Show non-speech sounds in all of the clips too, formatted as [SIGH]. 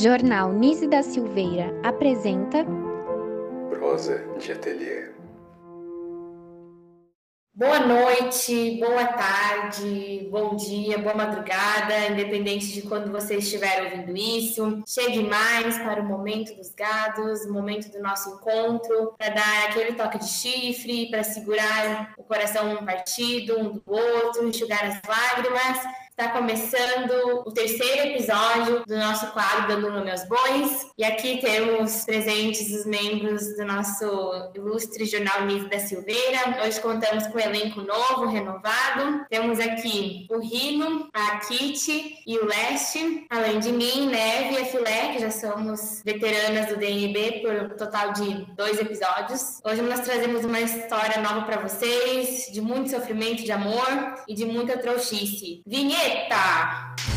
Jornal Nise da Silveira apresenta Prosa de Ateliê. Boa noite, boa tarde, bom dia, boa madrugada, independente de quando você estiver ouvindo isso. Chegue mais para o momento dos gados, o momento do nosso encontro, para dar aquele toque de chifre, para segurar o coração um partido um do outro, enxugar as lágrimas Está começando o terceiro episódio do nosso quadro Dando Nome aos Bois. E aqui temos presentes os membros do nosso ilustre jornal Nise da Silveira. Hoje contamos com um elenco novo, renovado. Temos aqui o Rino, a Kitty e o Leste. Além de mim, Neve e a Filé, que já somos veteranas do DNB por um total de dois episódios. Hoje nós trazemos uma história nova para vocês, de muito sofrimento de amor e de muita trouxice. Vinheta! ¡Esta!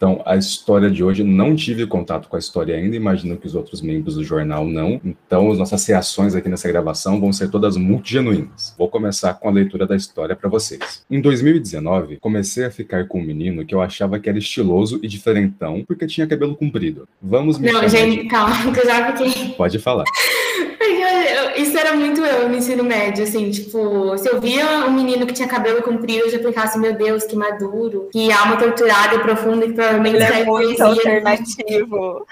Então, a história de hoje, não tive contato com a história ainda, imagino que os outros membros do jornal não. Então, as nossas reações aqui nessa gravação vão ser todas muito genuínas. Vou começar com a leitura da história para vocês. Em 2019, comecei a ficar com um menino que eu achava que era estiloso e diferentão porque tinha cabelo comprido. Vamos me Não, gente, de... calma, [LAUGHS] que eu já fiquei. Pode falar. isso era muito eu no ensino médio, assim, tipo, se eu via um menino que tinha cabelo comprido, eu já pensava assim, meu Deus, que maduro, que alma torturada e profunda, que provavelmente ele é muito alternativo.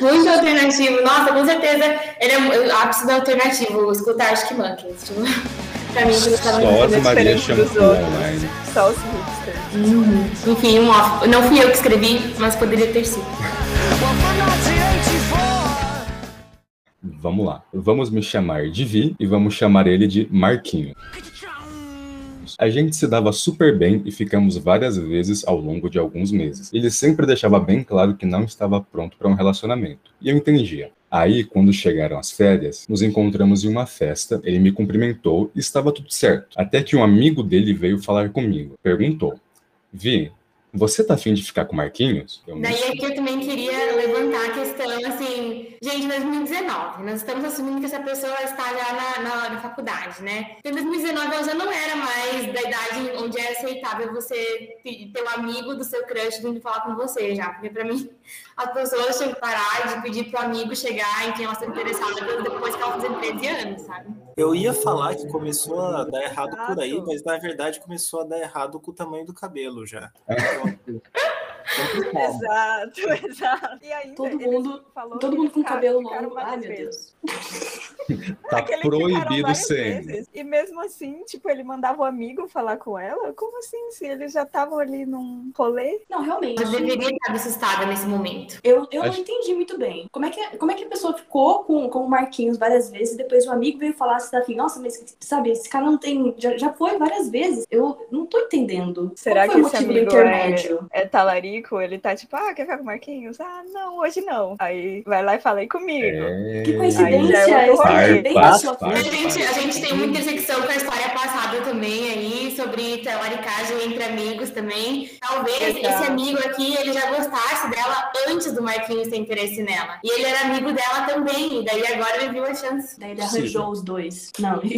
Muito alternativo. Nossa, com certeza ele é o ápice do alternativo, escutar Arctic Monkeys, tipo, [LAUGHS] pra mim, quando eu tava Só as Maria Shampoo online. Só os hipsters. Uhum. Enfim, um off. Não fui eu que escrevi, mas poderia ter sido. Vamos lá. Vamos me chamar de Vi e vamos chamar ele de Marquinho. A gente se dava super bem e ficamos várias vezes ao longo de alguns meses. Ele sempre deixava bem claro que não estava pronto para um relacionamento. E eu entendia. Aí, quando chegaram as férias, nos encontramos em uma festa, ele me cumprimentou e estava tudo certo. Até que um amigo dele veio falar comigo. Perguntou: Vi, você tá afim de ficar com Marquinhos? Eu Daí aqui eu também queria levantar a questão, assim, gente, 2019, nós estamos assumindo que essa pessoa está já na, na, na faculdade, né? Em 2019 ela já não era mais da idade onde é aceitável você ter um amigo do seu crush vindo falar com você já, porque pra mim as pessoas tinham que parar de pedir pro amigo chegar em quem elas estão interessadas depois que ela fazer 13 anos, sabe? Eu ia falar que começou a dar errado por aí, mas na verdade começou a dar errado com o tamanho do cabelo já. [LAUGHS] exato, [LAUGHS] exato. E ainda, todo mundo, todo mundo com cabelo longo. Ai, meu Deus. [LAUGHS] tá Aquele proibido sempre. E mesmo assim, tipo, ele mandava o um amigo falar com ela? Como assim? Se eles já estavam ali num rolê? Não, realmente. Eu deveria estar assustada nesse momento. Eu, eu Acho... não entendi muito bem. Como é, que, como é que a pessoa ficou com, com o Marquinhos várias vezes e depois o amigo veio falar assim, nossa, mas sabe, esse cara não tem. Já, já foi várias vezes. Eu não tô entendendo. Será que esse amigo é, é talarico? Ele tá tipo, ah, quer ficar com o Marquinhos? Ah, não, hoje não. Aí vai lá e fala aí comigo. É... Que coincidência! É par, par, a, gente, a gente tem muita intersecção com a história passada também aí, sobre talaricagem entre amigos também. Talvez Exato. esse amigo aqui, ele já gostasse dela antes do Marquinhos ter interesse nela. E ele era amigo dela também, e daí agora ele viu a chance. Daí ele arranjou Sim. os dois. Não, [LAUGHS]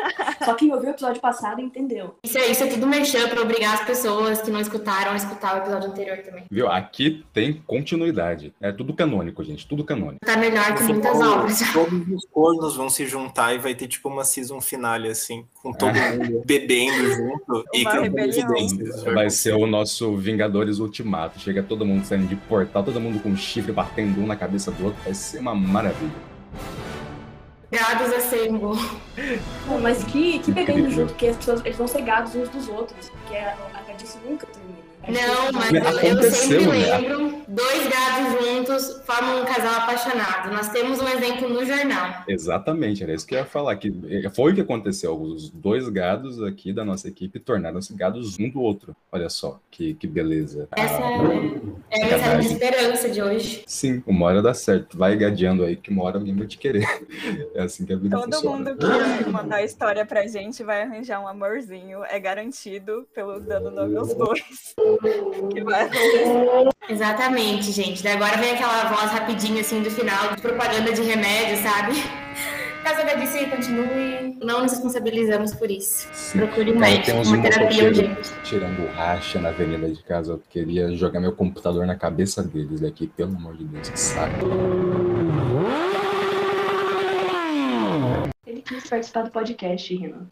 [LAUGHS] Só quem ouviu o episódio passado entendeu. Isso é, isso é tudo mexer para obrigar as pessoas que não escutaram a escutar o episódio anterior também. Viu? Aqui tem continuidade. É tudo canônico, gente. Tudo canônico. Tá melhor que muitas obras. [LAUGHS] Todos os cornos vão se juntar e vai ter tipo uma season finale, assim, com todo é. mundo bebendo junto [LAUGHS] e cantando. Vai ser o nosso Vingadores Ultimato. Chega todo mundo saindo de portal, todo mundo com chifre batendo um na cabeça do outro. Vai ser uma maravilha. Gados a servo. Mas que, que bebendo junto, que as pessoas eles vão ser gados uns dos outros, porque a, a gadice nunca termina. Não, mas eu, eu sempre né? lembro, dois gatos juntos formam um casal apaixonado. Nós temos um exemplo no jornal. Exatamente, era isso que eu ia falar. Que foi o que aconteceu. Os dois gados aqui da nossa equipe tornaram-se gados um do outro. Olha só, que, que beleza. Essa ah, é, é a mensagem de esperança de hoje. Sim, uma hora dá certo. Vai gadeando aí que uma hora alguém vai te querer. [LAUGHS] É assim que a vida Todo funciona. mundo que mandar a história pra gente vai arranjar um amorzinho. É garantido pelo dando nome aos dois que vai acontecer. Exatamente, gente. Daí agora vem aquela voz rapidinha assim do final de propaganda de remédio, sabe? [LAUGHS] Caso a gadice continue, não nos responsabilizamos por isso. Sim. Procure um médico, tem uns uma terapia urgente. tirando racha na avenida de casa. Eu queria jogar meu computador na cabeça deles daqui, pelo amor de Deus, que saco. Ele quis participar do podcast, Renan.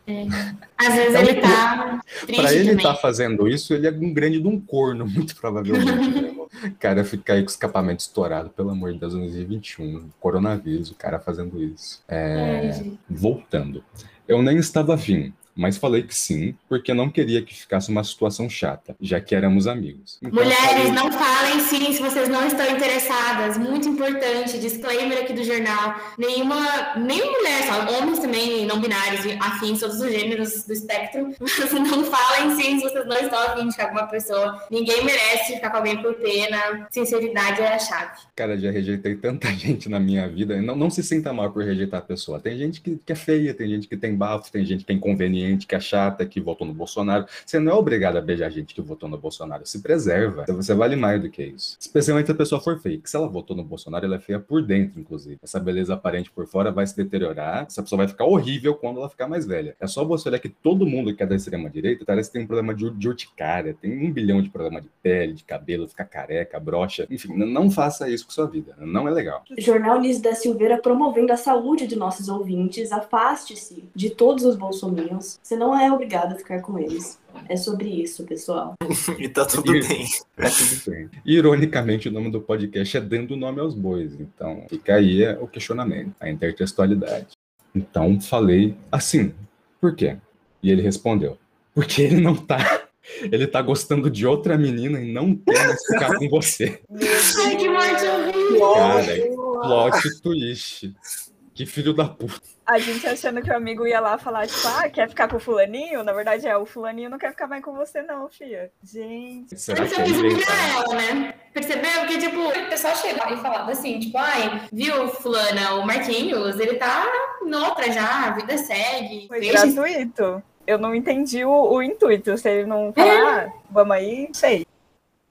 Às vezes ele tá triste Pra ele estar fazendo isso, ele é um grande de um corno, [LAUGHS] muito provavelmente. né, cara fica aí com o escapamento estourado, pelo amor de Deus, 2021. Coronavírus, o cara fazendo isso. É, gente. Voltando. Eu nem estava afim, mas falei que sim, porque não queria que ficasse uma situação chata, já que éramos amigos. Então, Mulheres, falei- não falem sim se vocês não estão interessadas. Muito importante, disclaimer aqui do jornal. Nenhuma, nenhuma mulher, só homens também, não binários, afins, todos os gêneros do espectro. [LAUGHS] Mas não falem sim se vocês não estão afim de ficar com uma pessoa. Ninguém merece ficar com alguém por pena. Sinceridade é a chave. Cara, já rejeitei tanta [LAUGHS] gente na minha vida. Não, não se sinta mal por rejeitar a pessoa. Tem gente que, que é feia, tem gente que tem bafo, tem gente que é inconveniente, que é chata, que votou no Bolsonaro. Você não é obrigado a beijar gente que votou no Bolsonaro. Se preserva. Você vale mais do que isso. Especialmente se a pessoa for feia. Que se ela votou no Bolsonaro, ela é feia por dentro, inclusive. Essa beleza aparente por fora vai se deteriorar. Essa pessoa vai ficar horrível quando ela ficar mais velha. É só você olhar que todo mundo que é da extrema-direita parece que tem um problema de, de urticária, tem um bilhão de problema de pele, de cabelo, ficar careca, broxa. Enfim, não faça isso com sua vida. Não é legal. Jornal Nise da Silveira promovendo a saúde de nossos ouvintes. Afaste-se de todos os bolsominions. Você não é obrigado a ficar com eles. É sobre isso, pessoal. [LAUGHS] E tá tudo Isso. bem. Tá tudo bem. Ironicamente, o nome do podcast é Dando Nome aos Bois. Então, fica aí é, o questionamento, a intertextualidade. Então, falei assim, por quê? E ele respondeu, porque ele não tá. [LAUGHS] Ele tá gostando de outra menina e não quer mais ficar com você. Ai, que morte horrível. Cara, plot twist. Que filho da puta. A gente achando que o amigo ia lá falar, tipo, ah, quer ficar com o fulaninho? Na verdade, é, o fulaninho não quer ficar mais com você, não, filha. Gente. Será Mas que eu é quis humilhar ela, né? Percebeu? Porque, tipo, o pessoal chegava e falava assim, tipo, ai, viu, fulana, o Marquinhos, ele tá noutra já, a vida segue. Foi Deixa gratuito. Eu não entendi o, o intuito. Se ele não falar, ah, vamos aí, não sei.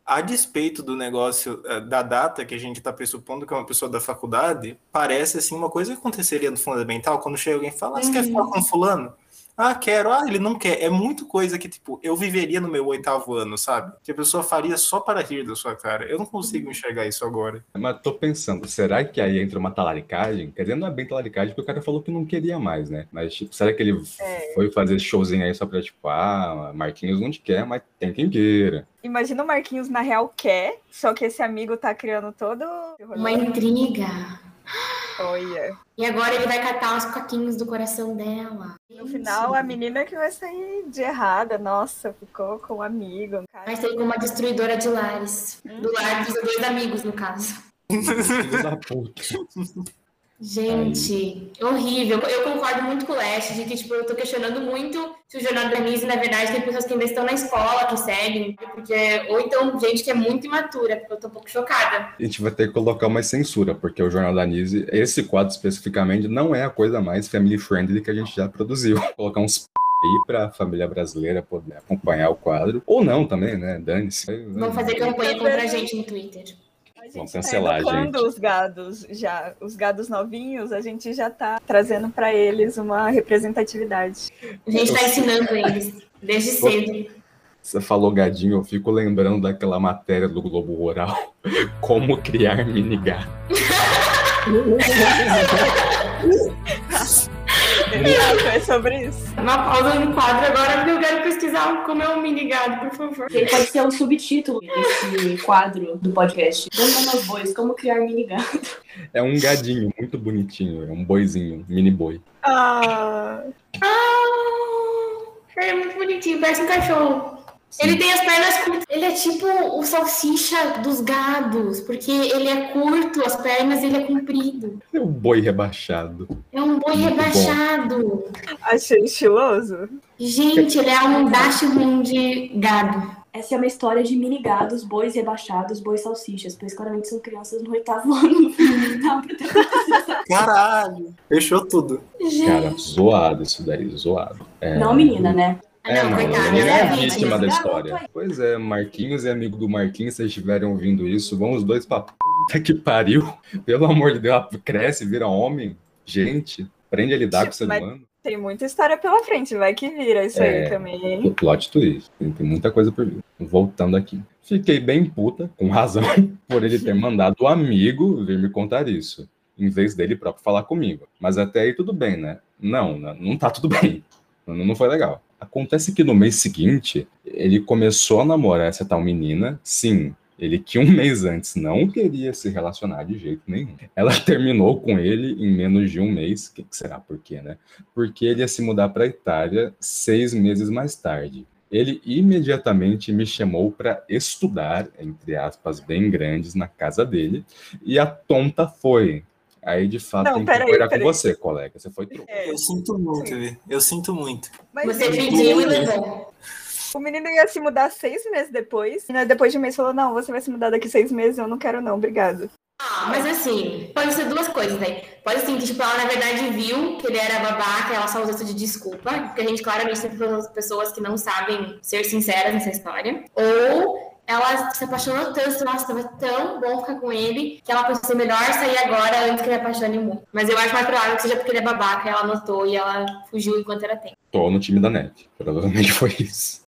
A despeito do negócio eh, da data que a gente está pressupondo que é uma pessoa da faculdade, parece assim uma coisa que aconteceria no fundamental quando chega alguém e fala: ah, você quer ficar com fulano? Ah, quero. Ah, ele não quer. É muito coisa que, tipo, eu viveria no meu oitavo ano, sabe? Que a pessoa faria só para rir da sua cara. Eu não consigo enxergar isso agora. Mas tô pensando, será que aí entra uma talaricagem? Quer dizer, não é bem talaricagem, porque o cara falou que não queria mais, né? Mas, tipo, será que ele É. foi fazer showzinho aí só pra, tipo, ah, Marquinhos não te quer, mas tem quem queira. Imagina o Marquinhos, na real, quer, só que esse amigo tá criando todo. Uma intriga. Olha. E agora ele vai catar os coquinhos do coração dela. No final, a menina que vai sair de errada. Nossa, ficou com um amigo. cara- Vai ser como uma destruidora de lares. Do lar dos dois amigos, no caso. Filho da puta. [LAUGHS] Gente, horrível. Eu concordo muito com o Leste de que, tipo, eu tô questionando muito se o Jornal da Nise, na verdade, tem pessoas que ainda estão na escola, que seguem, porque... Ou então, gente que é muito imatura, porque eu tô um pouco chocada. A gente vai ter que colocar uma censura, porque o Jornal da Nise, esse quadro especificamente, não é a coisa mais family friendly que a gente já produziu. [LAUGHS] Colocar uns p aí pra família brasileira poder acompanhar o quadro. Ou não também, né? Dane-se. Vão fazer campanha contra a gente no Twitter. Gente Vamos cancelar, tá gente. os gados já. Os gados novinhos, a gente já tá trazendo pra eles uma representatividade. A gente tá ensinando eles desde cedo. Você falou gadinho, eu fico lembrando daquela matéria do Globo Rural. [LAUGHS] Como criar mini [LAUGHS] gato. Exato, é sobre isso. Uma pausa no quadro agora, porque eu quero pesquisar como é um mini gado, por favor. Ele pode ser o subtítulo desse quadro do podcast. Dando aos bois, como criar mini gato. É um gadinho muito bonitinho, é um boizinho, um mini boi. Ah, Ah, ele é muito bonitinho, parece um cachorro. Ele tem as pernas curtas. Ele é tipo o salsicha dos gados, porque ele é curto, as pernas ele é comprido. É um boi rebaixado. É um boi Muito bom. rebaixado. achei estiloso. Gente, ele é um dachshund de gado. Essa é uma história de mini gados, bois rebaixados, bois salsichas, pois claramente são crianças no oitavo ano Caralho! Fechou tudo. Cara, zoado isso daí, zoado. É, Não, menina, né? É, não, coitada, ele é é a vítima. da história. Pois é, Marquinhos é amigo do Marquinhos, se vocês estiverem ouvindo isso, vão os dois pra puta que pariu. Pelo amor de Deus, cresce, vira homem. Gente, aprende a lidar com o ser Mas- humano. Tem muita história pela frente, vai que vira isso É. aí também, hein? O plot twist. Tem, tem muita coisa por vir. Voltando aqui. Fiquei bem puta, com razão, [LAUGHS] por ele ter mandado o amigo vir me contar isso, em vez dele próprio falar comigo. Mas até aí tudo bem, né? Não, não, não tá tudo bem. Não, não foi legal. Acontece que no mês seguinte, ele começou a namorar essa tal menina. Sim, ele que um [LAUGHS] mês antes não queria se relacionar de jeito nenhum. Ela [LAUGHS] terminou com ele em menos de um mês. Que, será por quê, né? Porque ele ia se mudar para Itália seis meses mais tarde. Ele imediatamente me chamou para estudar, entre aspas, bem grandes, na casa dele, e a tonta foi. Aí, de fato, Não, tem que concordar com você, colega. Você foi trouxa. É, Eu sinto muito, Vi. Eu sinto muito. mas Você o pediu e menino- levou. O menino ia se mudar seis meses depois. E né, depois de um mês falou: Não, você vai se mudar daqui seis meses, eu não quero, não, obrigado. Ah, mas assim, pode ser duas coisas aí. Pode ser que, tipo, ela na verdade viu que ele era babaca e ela só usou isso de desculpa, porque a gente claramente tem pessoas que não sabem ser sinceras nessa história. Ou ela se apaixonou tanto, nossa, tava tão bom ficar com ele, que ela pensou melhor sair agora antes que ele apaixone muito. Mas eu acho mais provável que seja porque ele é babaca e ela notou e ela fugiu enquanto era tempo. Tô no time da net. Provavelmente foi isso.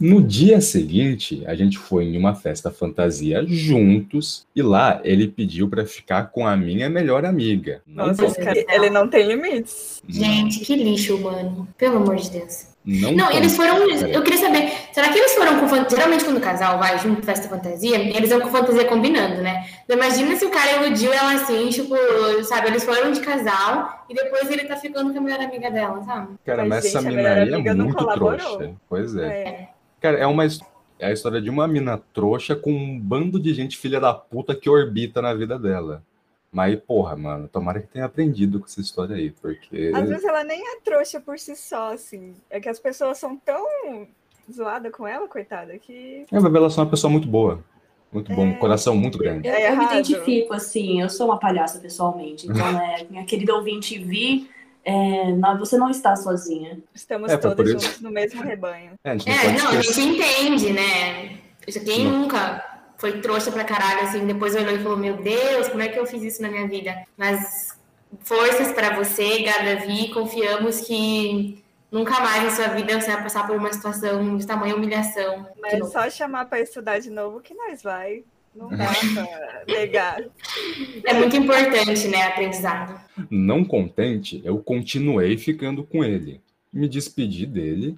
No dia seguinte, a gente foi em uma festa fantasia juntos e lá ele pediu pra ficar com a minha melhor amiga. Não Nossa, cara, ele não tem limites. Gente, que lixo humano. Pelo amor de Deus. Não, Não, eles foram. Eu queria saber, será que eles foram com fantasia? Geralmente, quando o casal vai junto festa fantasia, eles vão com fantasia combinando, né? Então, imagina se o cara iludiu ela assim, tipo, sabe? Eles foram de casal e depois ele tá ficando com a melhor amiga dela, sabe? Cara, Mas, mas essa gente, mina aí é muito trouxa. Pois é. É. Cara, é uma é a história de uma mina trouxa com um bando de gente filha da puta que orbita na vida dela. Mas, porra, mano, tomara que tenha aprendido com essa história aí, porque. Às vezes ela nem é trouxa por si só, assim. É que as pessoas são tão zoadas com ela, coitada, que. É, ver, ela é uma pessoa muito boa. Muito bom, um coração muito grande. Eu, É eu me identifico, assim, eu sou uma palhaça pessoalmente. Então, [LAUGHS] é, minha querida ouvinte Vi, é, não- você não está sozinha. Estamos É, todos juntos no mesmo rebanho. É, a gente não É, não, a gente entende, né? Isso quem Não. nunca foi trouxa pra caralho, assim, depois olhou e falou, meu Deus, como é que eu fiz isso na minha vida? Mas forças pra você, Gadavi, confiamos que nunca mais na sua vida você vai passar por uma situação de tamanha humilhação. Mas novo. só chamar pra estudar de novo que nós vai. Não dá pra [LAUGHS] negar. É muito importante, né, aprendizado. Não contente, eu continuei ficando com ele. Me despedi dele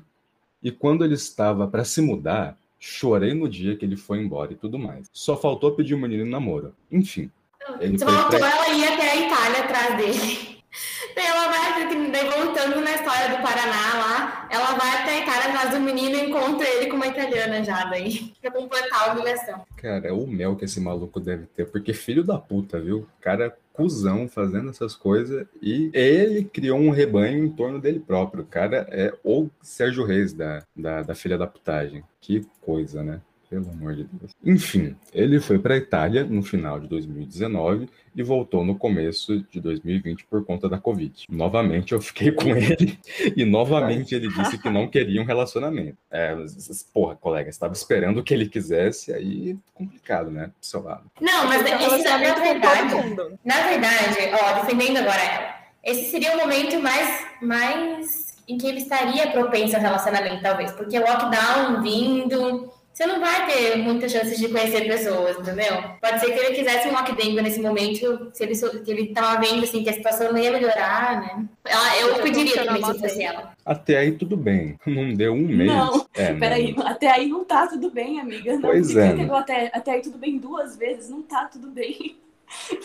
e quando ele estava para se mudar, chorei no dia que ele foi embora e tudo mais. Só faltou pedir o menino em namoro. Enfim, ele Você foi voltou, pra... ela ia até a Itália atrás dele. Ela vai, daí voltando na história do Paraná lá, ela vai até a Itália atrás do menino e encontra ele com uma italiana já daí, [LAUGHS] pra completar a humilhação. Cara, é o mel que esse maluco deve ter, porque filho da puta, viu? Cara cuzão fazendo essas coisas e ele criou um rebanho em torno dele próprio. O cara é o Sérgio Reis da, da, da filha da putagem. Que coisa, né? Pelo amor de Deus. Enfim, ele foi para a Itália no final de 2019 e voltou no começo de 2020 por conta da Covid. Novamente eu fiquei com ele [LAUGHS] e novamente ele disse que não queria um relacionamento. É, mas, porra, colega, estava esperando o que ele quisesse, aí complicado, né? Do seu lado. Não, mas esse, na verdade, na verdade, ó, defendendo agora ela, esse seria o momento mais, mais em que ele estaria propenso ao relacionamento, talvez, porque lockdown vindo, você não vai ter muitas chances de conhecer pessoas, entendeu? Pode ser que ele quisesse um lockdown nesse momento, se ele, que ele tava vendo assim, que a situação não ia melhorar, né? Ela, eu Já pediria também se eu fosse bem. ela. Até aí tudo bem. [LAUGHS] Não deu um mês. Não, é, [LAUGHS] Peraí, até aí não tá tudo bem, amiga. Não, Pois é, entendeu até, até aí tudo bem duas vezes, não tá tudo bem.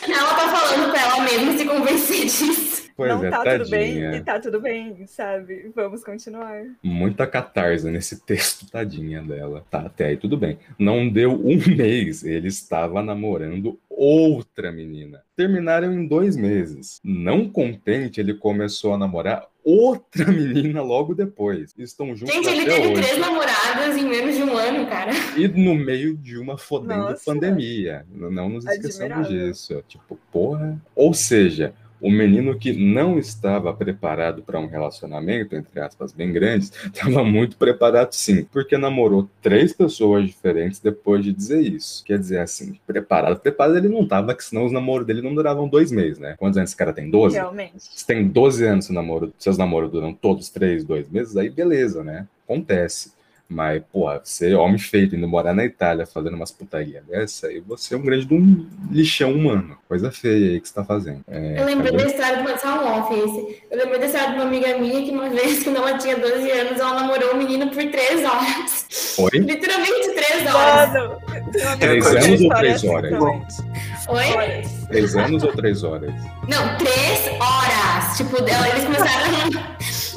Ela tá falando pra ela mesma se convencer disso. Pois não é, tá tadinha. tudo bem e tá tudo bem, sabe? Vamos continuar. Muita catarse nesse texto, tadinha dela. Tá, até aí tudo bem. Não deu um [LAUGHS] mês, ele estava namorando outra menina. Terminaram em dois meses. Não contente, ele começou a namorar outra [LAUGHS] menina logo depois. Estão juntos Gente, ele teve hoje. três namoradas em menos de um ano, cara. E no meio de uma fodendo Nossa. pandemia. Não nos esqueçamos Admirável. disso. Tipo, porra. Ou seja, O menino que não estava preparado para um relacionamento, entre aspas, bem grandes, [LAUGHS] estava muito preparado sim, porque namorou três pessoas diferentes depois de dizer isso. Quer dizer, assim, preparado, preparado ele não estava, que senão os namoros dele não duravam dois meses, né? Quantos anos esse cara tem? 12? Realmente. Se tem 12 anos, seu namoro, seus namoros duram todos três, dois meses, aí beleza, né? Acontece. Mas, pô, ser homem feito, indo morar na Itália, fazendo umas putaria dessa, aí você é um grande de um lixão humano. Coisa feia aí que você tá fazendo. É, Eu lembrei cadê? da história de uma, só um off esse. Eu lembrei da história de uma amiga minha que uma [LAUGHS] vez, quando ela tinha 12 anos, ela namorou um menino por 3 horas. Oi? Literalmente 3 horas. Mano, tem uma Três amiga que anos ou conta três história horas? assim também. Oi? Horas. Três anos ou três horas? Não, 3 horas. Tipo, ela- eles começaram.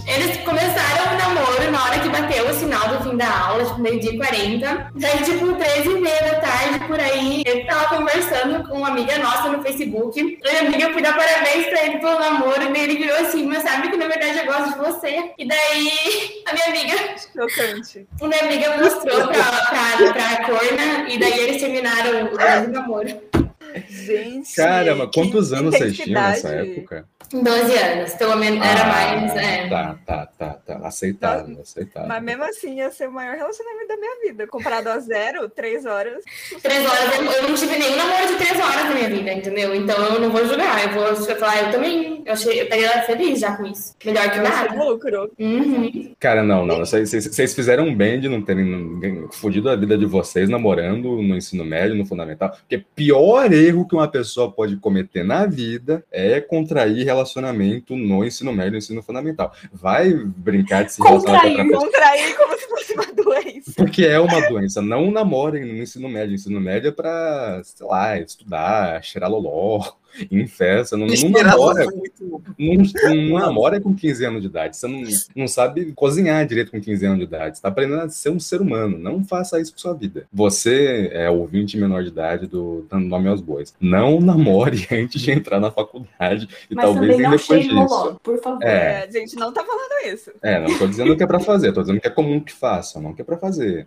Eles começaram o namoro na hora que bateu o sinal do fim da aula, tipo, meio-dia e 40. Daí, tipo, 3 e meia da tarde, por aí, ele tava conversando com uma amiga nossa no Facebook. E a amiga foi dar parabéns pra ele pelo namoro, e daí ele virou assim, mas sabe que na verdade eu gosto de você. E daí, a minha amiga Chocante. a minha amiga mostrou pra, pra, pra Corna e daí eles terminaram o grande namoro. Gente. Cara, mas que quantos anos vocês tinham nessa época? 12 anos, pelo menos era Ah, mais. É. Tá, tá, tá, tá. Aceitável, aceitável. Mas mesmo assim ia ser o maior relacionamento da minha vida. Comparado a zero, três horas. Três horas, eu, eu não tive nenhum namoro de três horas na minha vida, entendeu? Então eu não vou julgar, eu vou falar, eu também. Eu, achei, eu estaria feliz já com isso. Melhor que Eu nada. lucro. Uhum. Cara, não, não. Vocês, fizeram um bem de não terem ninguém fudido a vida de vocês namorando no ensino médio, no fundamental. Porque pior erro que uma pessoa pode cometer na vida é contrair relacionamento no ensino médio, no ensino fundamental. Vai brincar de se relacionar com Contrair, pessoa. Contrair como se fosse uma doença. Porque é uma doença. Não namorem no ensino médio. O ensino médio é pra, sei lá, estudar, cheirar loló, em festa. Não, não namora. Não, não namora com 15 anos de idade. Você não, não sabe cozinhar direito com 15 anos de idade. Você tá aprendendo a ser um ser humano. Não faça isso com sua vida. Você é ouvinte menor de idade do Dando Nome aos Bois. Não namore [LAUGHS] antes de entrar na faculdade e Mas talvez nem depois disso. por favor. É. A gente não tá falando isso. É, não tô dizendo que é pra fazer, tô dizendo que é comum que faça, não que é pra fazer.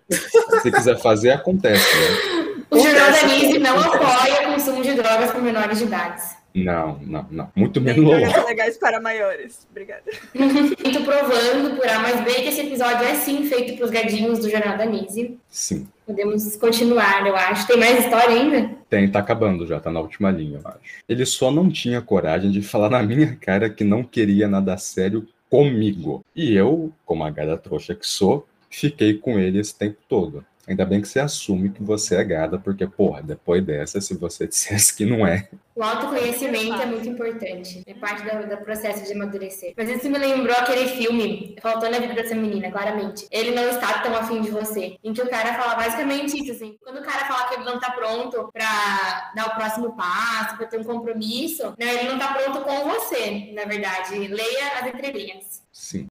Se quiser fazer, acontece, né? O Jornal da Nise não [LAUGHS] apoia o consumo de drogas por menores de idade. Não, não, não. Muito menos programas legais para maiores. Obrigada. [LAUGHS] Muito provando por A mais B que esse episódio é sim feito pros gadinhos do Jornal da Nise. Sim. Podemos continuar, eu acho. Tem mais história ainda? Tem, tá acabando já, tá na última linha, eu acho. Ele só não tinha coragem de falar [LAUGHS] na minha cara que não queria nada sério comigo. E eu, como a gada trouxa que sou, fiquei com ele esse tempo todo. Ainda bem que você assume que você é gada, porque, porra, depois dessa, se você [LAUGHS] dissesse que não é, O autoconhecimento é muito importante. É parte do, do processo de amadurecer. Mas isso me lembrou aquele filme, Faltando a Vida dessa Menina, claramente. Ele não está tão afim de você. Em que o cara fala basicamente isso, assim. Quando o cara fala que ele não tá pronto pra dar o próximo passo, pra ter um compromisso, né, ele não tá pronto com você, na verdade. Leia as entrelinhas. sim.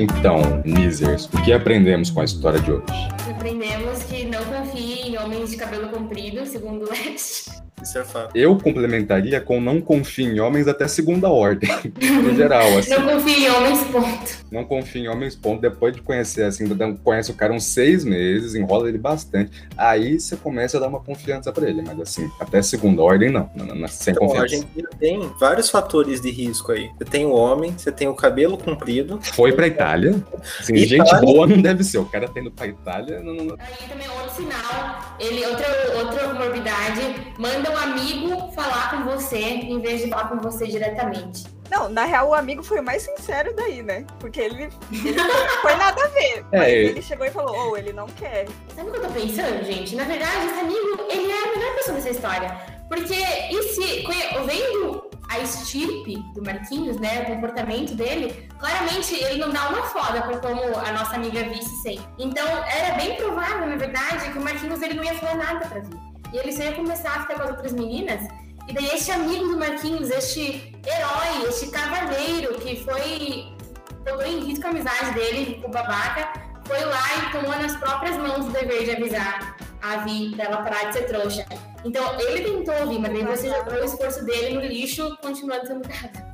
Então, Nizers, o que aprendemos com a história de hoje? Aprendemos que não confie em homens de cabelo comprido, segundo o Leste. Isso é fato. Eu complementaria com não confie em homens até segunda ordem, [LAUGHS] no geral, assim. Não confie em homens, ponto. Não confie em homens, ponto. Depois de conhecer, assim, conhece o cara uns seis meses, enrola ele bastante. Aí você começa a dar uma confiança pra ele. Mas, assim, até segunda ordem, não. não, não, sem Então, a confiança. Argentina tem vários fatores de risco aí. Você tem o homem, você tem o cabelo comprido. Foi pra Itália. Assim, Itália. Gente boa não deve ser. O cara tá indo pra Itália. Não, não- Aí também outro sinal, ele, outra, outra comorbidade, manda um amigo falar com você em vez de falar com você diretamente. Não, na real, o amigo foi o mais sincero daí, né? Porque ele, ele [LAUGHS] foi nada a ver. É, Mas ele- ele chegou e falou, oh, ele não quer. Sabe o que eu tô pensando, gente? Na verdade, esse amigo, ele é a melhor pessoa dessa história. Porque, e se, vendo a estirpe do Marquinhos, né, o comportamento dele, claramente ele não dá uma foda pra como a nossa amiga Vice sempre. Então, era bem provável, na verdade, que o Marquinhos ele não ia falar nada pra vir. E ele só ia começar a ficar com as outras meninas. E daí este amigo do Marquinhos, este herói, este cavaleiro que foi botou em risco a amizade dele com o babaca, foi lá e tomou nas próprias mãos o dever de avisar a Vi pra ela parar de ser trouxa. Então ele tentou ouvir, mas daí você jogou o esforço dele no lixo, continuando sendo gado.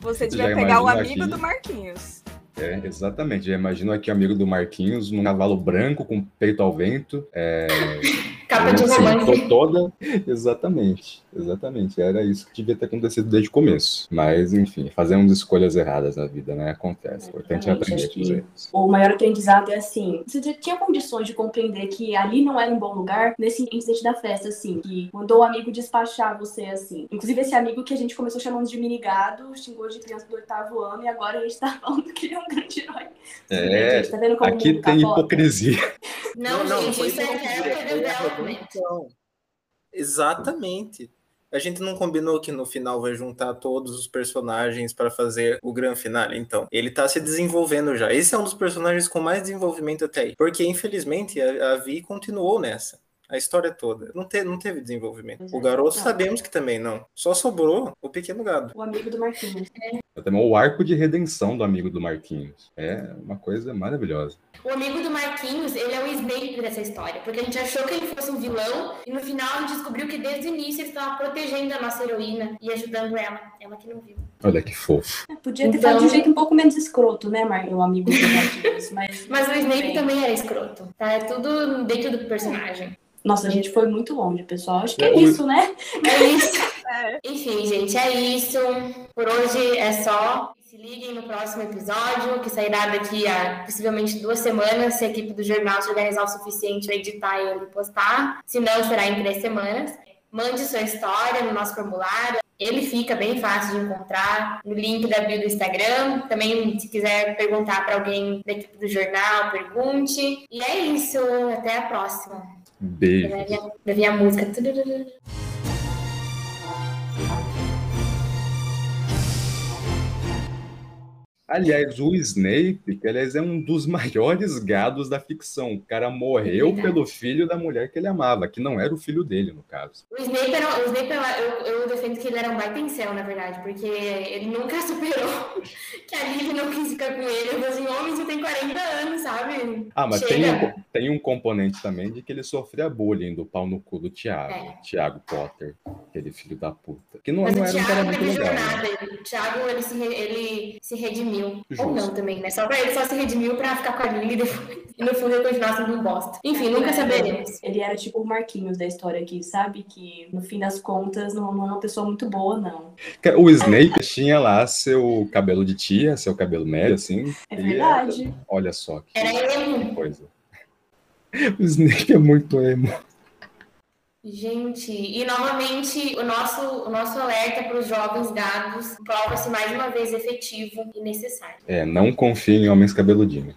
Você devia pegar o amigo que- do Marquinhos. É, exatamente. Já imagino aqui o amigo do Marquinhos num cavalo branco com peito ao vento. É... [LAUGHS] Capa de romance. ficou toda. Exatamente, exatamente. Era isso que devia ter acontecido desde o começo. Mas, enfim, fazemos escolhas erradas na vida, né? Acontece. O importante é Exatamente, aprender com os que- erros. O maior aprendizado é assim, você já tinha condições de compreender que ali não era um bom lugar nesse incidente da festa, assim, que mandou o amigo despachar você, assim. Inclusive esse amigo que a gente começou chamando de minigado, xingou de criança do oitavo ano e agora a gente tá [LAUGHS] falando que ele é um grande herói. É, Gente, tá vendo como o Aqui tá tem foda? hipocrisia. Não, gente, foi isso é hipocrisia, character foi development. revolução. Exatamente. A gente não combinou que no final vai juntar todos os personagens para fazer o grande finale, então. Ele tá se desenvolvendo já. Esse é um dos personagens com mais desenvolvimento até aí. Porque, infelizmente, a, a Vi continuou nessa. A história toda. Não, te, não teve desenvolvimento. O garoto Não. sabemos que também não. Só sobrou o pequeno gado. O amigo do Marquinhos. Também o arco de redenção do amigo do Marquinhos. É uma coisa maravilhosa. O amigo do Marquinhos, ele é o Snape dessa história, porque a gente achou que ele fosse um vilão e no final a gente descobriu que desde o início ele estava protegendo a nossa heroína e ajudando ela. Ela que não viu. Olha que fofo. É, Podia ter Então- falado de um jeito um pouco menos escroto, né, Mar... o amigo do Marquinhos, mas... [LAUGHS] Mas o Snape também era escroto, tá? É tudo dentro do personagem. Nossa, a gente foi muito longe, pessoal. Acho que é O- isso, né? É isso. É. Enfim, gente, é isso. Por hoje é só. Se liguem no próximo episódio, que sairá daqui a possivelmente duas semanas, se a equipe do jornal se organizar o suficiente para editar ele e postar. Se não, será em três semanas. Mande sua história no nosso formulário. Ele fica bem fácil de encontrar no link da bio do Instagram. Também, se quiser perguntar para alguém da equipe do jornal, pergunte. E é isso. Até a próxima. Beijo. Vai vir vai vir a música. Aliás, o Snape, que aliás é um dos [LAUGHS] maiores gados da ficção. O cara morreu Verdade. pelo filho da mulher que ele amava, que não era o filho dele, no caso. O Snape, era, o Snape eu, eu defendo que ele era um baita incel, na verdade, porque ele nunca [LAUGHS] superou que a Lily não quis ficar com ele. Eu falei assim, homem, você tem 40 anos, sabe? Ah, mas tem Chega. um, tem um componente também de que ele sofria bullying do pau no cu do Thiago. É. Thiago Potter, aquele filho da puta. Que não, Mas não o era um cara Thiago muito teve legal. né? jornada. O Thiago, ele se, re- ele se redimiu. Justo. Ou não também, né? Só pra ele só se redimiu pra ficar com a Lily e depois. E no fundo ele continuar sendo um bosta. Enfim, nunca saberemos. Ele era tipo o Marquinhos da história aqui, sabe? Que no fim das contas não, não é uma pessoa muito boa, não. O Snape tinha lá seu cabelo de tia, seu cabelo médio, assim. É e verdade. Olha só que Era coisa. [LAUGHS] O Snape é muito emo. Gente, e novamente o nosso, o nosso alerta para os jovens gados prova-se mais uma vez efetivo e necessário. É, não confie em homens cabeludinhos.